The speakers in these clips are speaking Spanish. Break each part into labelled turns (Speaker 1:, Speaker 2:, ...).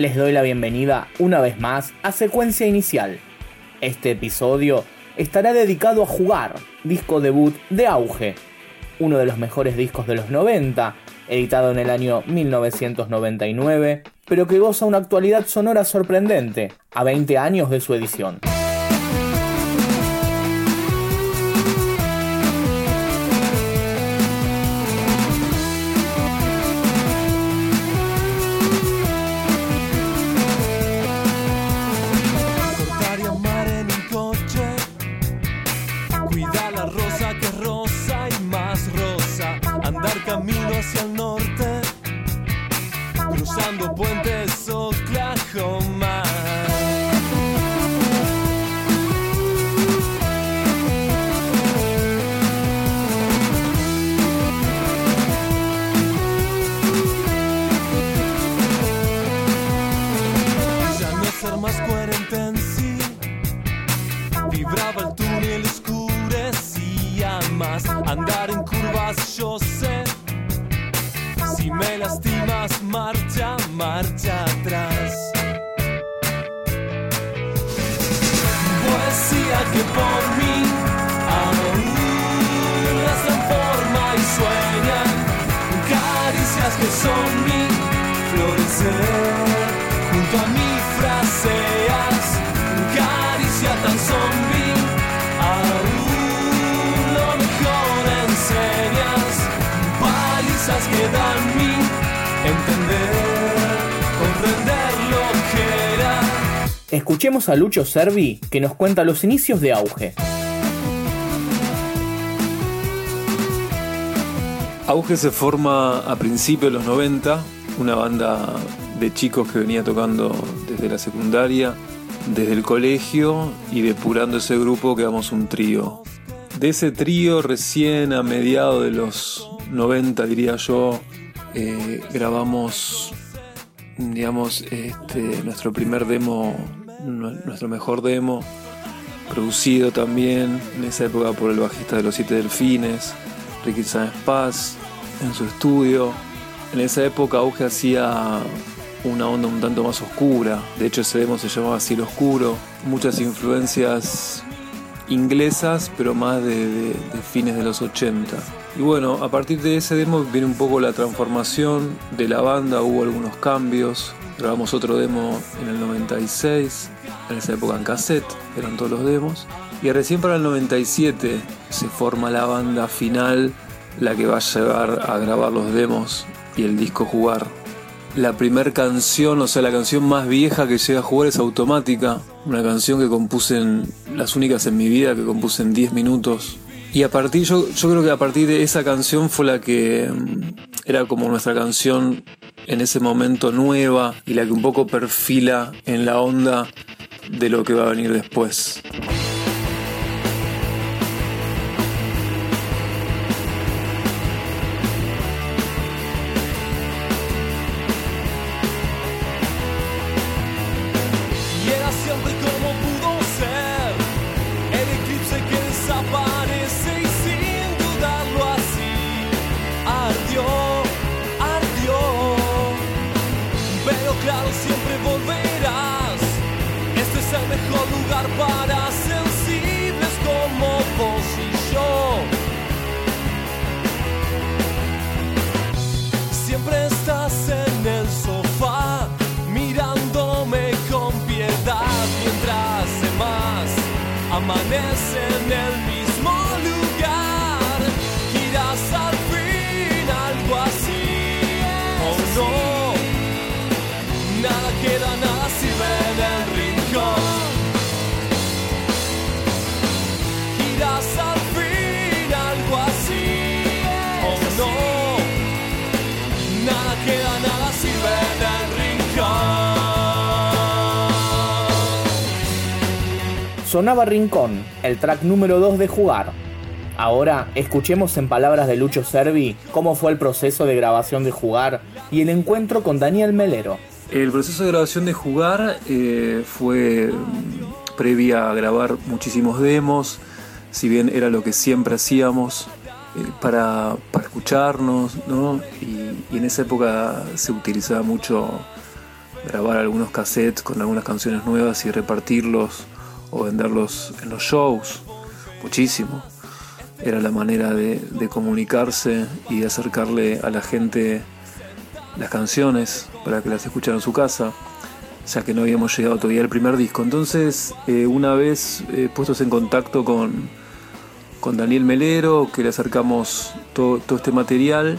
Speaker 1: Les doy la bienvenida una vez más a Secuencia Inicial. Este episodio estará dedicado a Jugar, disco debut de Auge, uno de los mejores discos de los 90, editado en el año 1999, pero que goza una actualidad sonora sorprendente, a 20 años de su edición.
Speaker 2: cuidar.
Speaker 3: andar en curvas, yo sé.
Speaker 2: Si me lastimas,
Speaker 3: marcha, marcha atrás.
Speaker 2: Poesía que
Speaker 3: por
Speaker 2: mí aún
Speaker 3: las
Speaker 2: transforma y sueña.
Speaker 3: Caricias que son mi
Speaker 2: florecer. Junto a mí fraseas, caricia tan
Speaker 3: sombría.
Speaker 1: Escuchemos a Lucho Servi que nos cuenta los inicios de Auge.
Speaker 2: Auge se forma a principios de los 90, una banda de chicos que venía tocando desde la secundaria, desde el colegio y depurando ese grupo quedamos un trío. De ese trío recién a mediados de los 90 diría yo, eh, grabamos digamos este, nuestro primer demo nuestro mejor demo, producido también en esa época por el bajista de los Siete Delfines, Ricky Sáenz Paz, en su estudio. En esa época Auge hacía una onda un tanto más oscura, de hecho ese demo se llamaba Cielo Oscuro, muchas influencias inglesas, pero más de, de, fines de los 80. Y bueno, a partir de ese demo viene un poco la transformación de la banda, hubo algunos cambios, Grabamos otro demo en el 96, en esa época en cassette, eran todos los demos. Y recién para el 97 se forma la banda final, la que va a llevar a grabar los demos y el disco jugar. La primera canción, o sea, la canción más vieja que llega a jugar es Automática, una canción que compuse en, las únicas en mi vida que compuse en 10 minutos. Y a partir, yo, yo creo que a partir de esa canción fue la que mm, era como nuestra canción en ese momento nueva y la que un poco perfila en la onda de lo que va a venir después.
Speaker 3: En Al fin algo así. Oh no, nada queda, nada sirve en el
Speaker 1: sonaba Rincón, el track número 2 de Jugar. Ahora escuchemos en palabras de Lucho Servi cómo fue el proceso de grabación de Jugar y el encuentro con Daniel Melero.
Speaker 2: El proceso de grabación de Jugar eh, fue mm, previa a grabar muchísimos demos, si bien era lo que siempre hacíamos eh, para, escucharnos, ¿no? y, en esa época se utilizaba mucho grabar algunos cassettes con algunas canciones nuevas y repartirlos o venderlos en los shows. Muchísimo. Era la manera de, comunicarse y de acercarle a la gente las canciones para que las escucharan en su casa, ya que no habíamos llegado todavía al primer disco. Entonces, eh, una vez eh, puestos en contacto con, con Daniel Melero, que le acercamos todo, este material,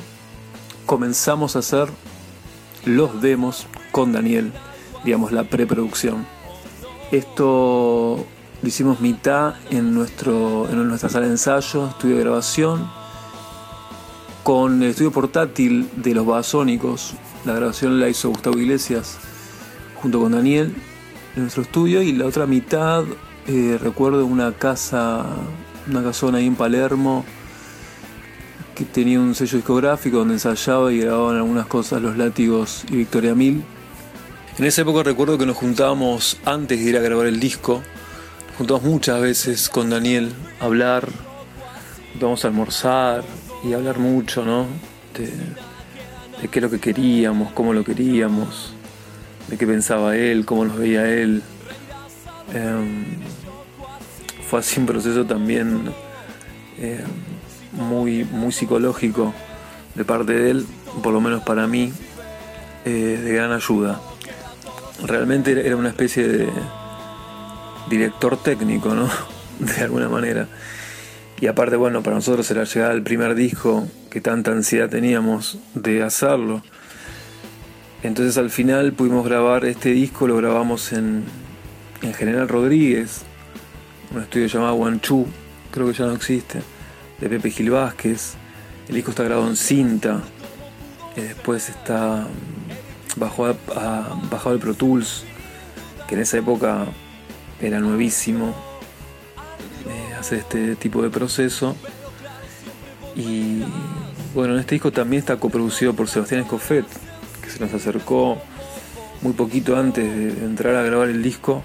Speaker 2: comenzamos a hacer los demos con Daniel, digamos la preproducción. Esto lo hicimos mitad en, nuestro, en nuestra sala de ensayo, estudio de grabación, con el estudio portátil de los Babasónicos. La grabación la hizo Gustavo Iglesias junto con Daniel en nuestro estudio y la otra mitad eh, recuerdo una casa, una casona ahí en Palermo que tenía un sello discográfico donde ensayaba y grababan algunas cosas los látigos y Victoria Mil. En esa época recuerdo que nos juntábamos antes de ir a grabar el disco, nos juntábamos muchas veces con Daniel a hablar, vamos a almorzar y hablar mucho, ¿no? De, de qué es lo que queríamos, cómo lo queríamos, de qué pensaba él, cómo nos veía él. Em, fue así un proceso también eh, muy, muy psicológico de parte de él, por lo menos para mí, eh, de gran ayuda. Realmente era una especie de director técnico, ¿no? De alguna manera. Y aparte, bueno, para nosotros era llegar al primer disco que tanta ansiedad teníamos de hacerlo. Entonces al final pudimos grabar este disco, lo grabamos en, en General Rodríguez, un estudio llamado Guanchú, creo que ya no existe, de Pepe Gil Vázquez. El disco está grabado en cinta, y después está bajó a, bajado el Pro Tools, que en esa época era nuevísimo eh, hacer este tipo de proceso. Y bueno, en este disco también está coproducido por Sebastián Escofet, que se nos acercó muy poquito antes de entrar a grabar el disco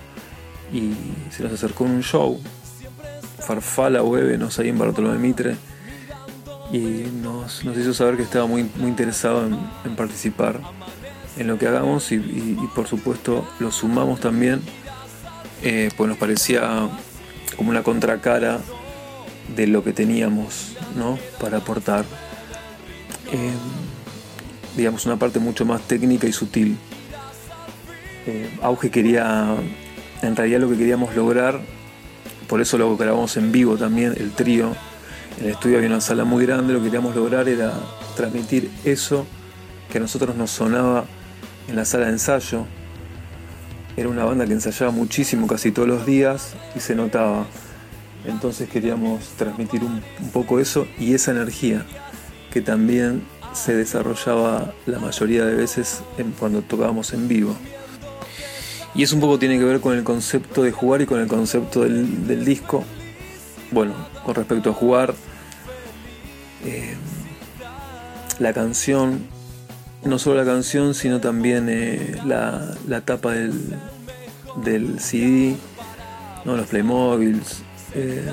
Speaker 2: y se nos acercó en un show. Farfala Huevenos ahí en Bartolomé Mitre y nos, nos hizo saber que estaba muy, muy interesado en, participar en lo que hagamos y por supuesto lo sumamos también, eh, pues nos parecía como una contracara de lo que teníamos ¿no? para aportar. Eh, digamos, una parte mucho más técnica y sutil. Eh, Auge quería, en realidad lo que queríamos lograr, por eso lo grabamos en vivo también, el trío. En el estudio había una sala muy grande, lo que queríamos lograr era transmitir eso que a nosotros nos sonaba en la sala de ensayo. Era una banda que ensayaba muchísimo, casi todos los días, y se notaba. Entonces queríamos transmitir un, poco eso y esa energía que también se desarrollaba la mayoría de veces cuando tocábamos en vivo. Y eso un poco tiene que ver con el concepto de jugar y con el concepto del, disco. Bueno, con respecto a jugar, eh, la canción, no solo la canción, sino también eh, la, la tapa del, del CD, ¿no? los Playmobiles, eh,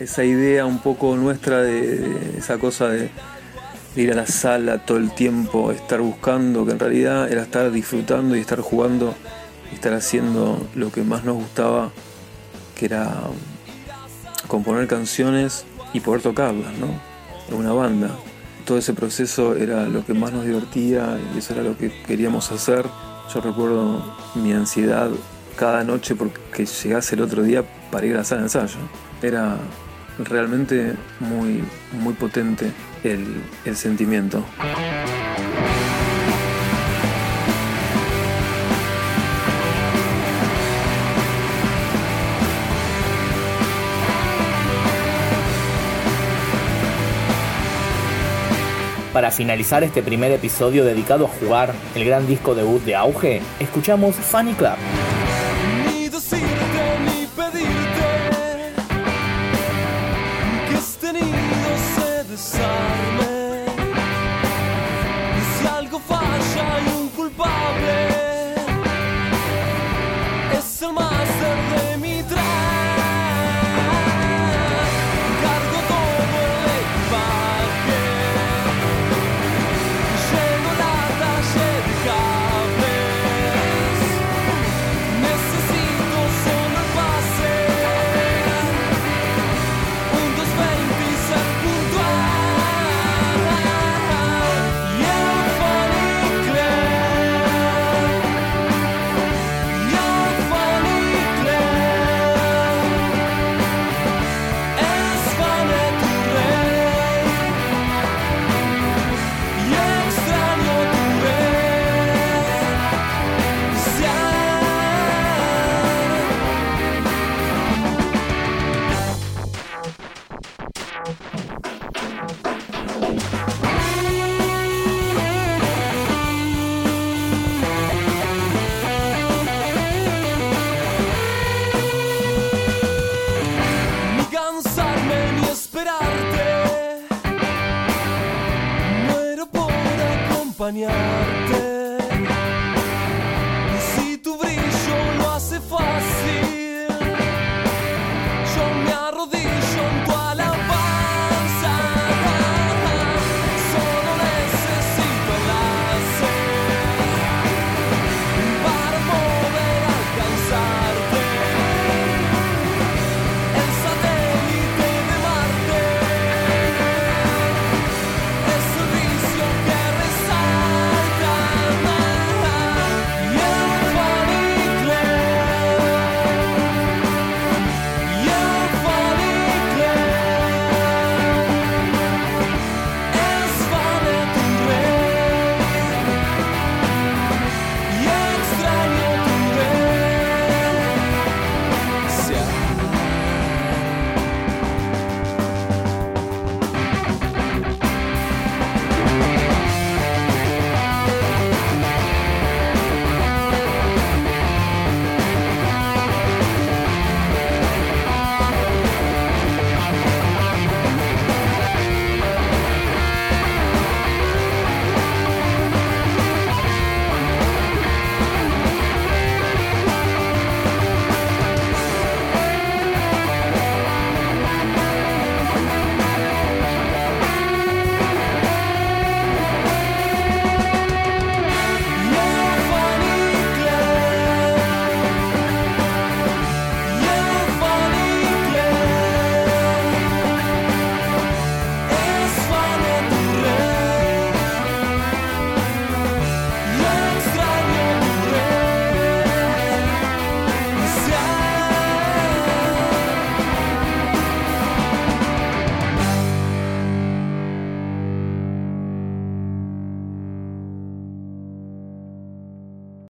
Speaker 2: esa idea un poco nuestra de esa cosa de, ir a la sala todo el tiempo, estar buscando, que en realidad era estar disfrutando y estar jugando estar haciendo lo que más nos gustaba, que era componer canciones y poder tocarlas, ¿no? En una banda. Todo ese proceso era lo que más nos divertía y eso era lo que queríamos hacer. Yo recuerdo mi ansiedad cada noche porque llegase el otro día para ir a la sala de ensayo. Era realmente muy, muy potente el, sentimiento.
Speaker 1: Para finalizar este primer episodio dedicado a jugar el gran disco debut de Auge, escuchamos Funny Club.
Speaker 2: Acompañarte.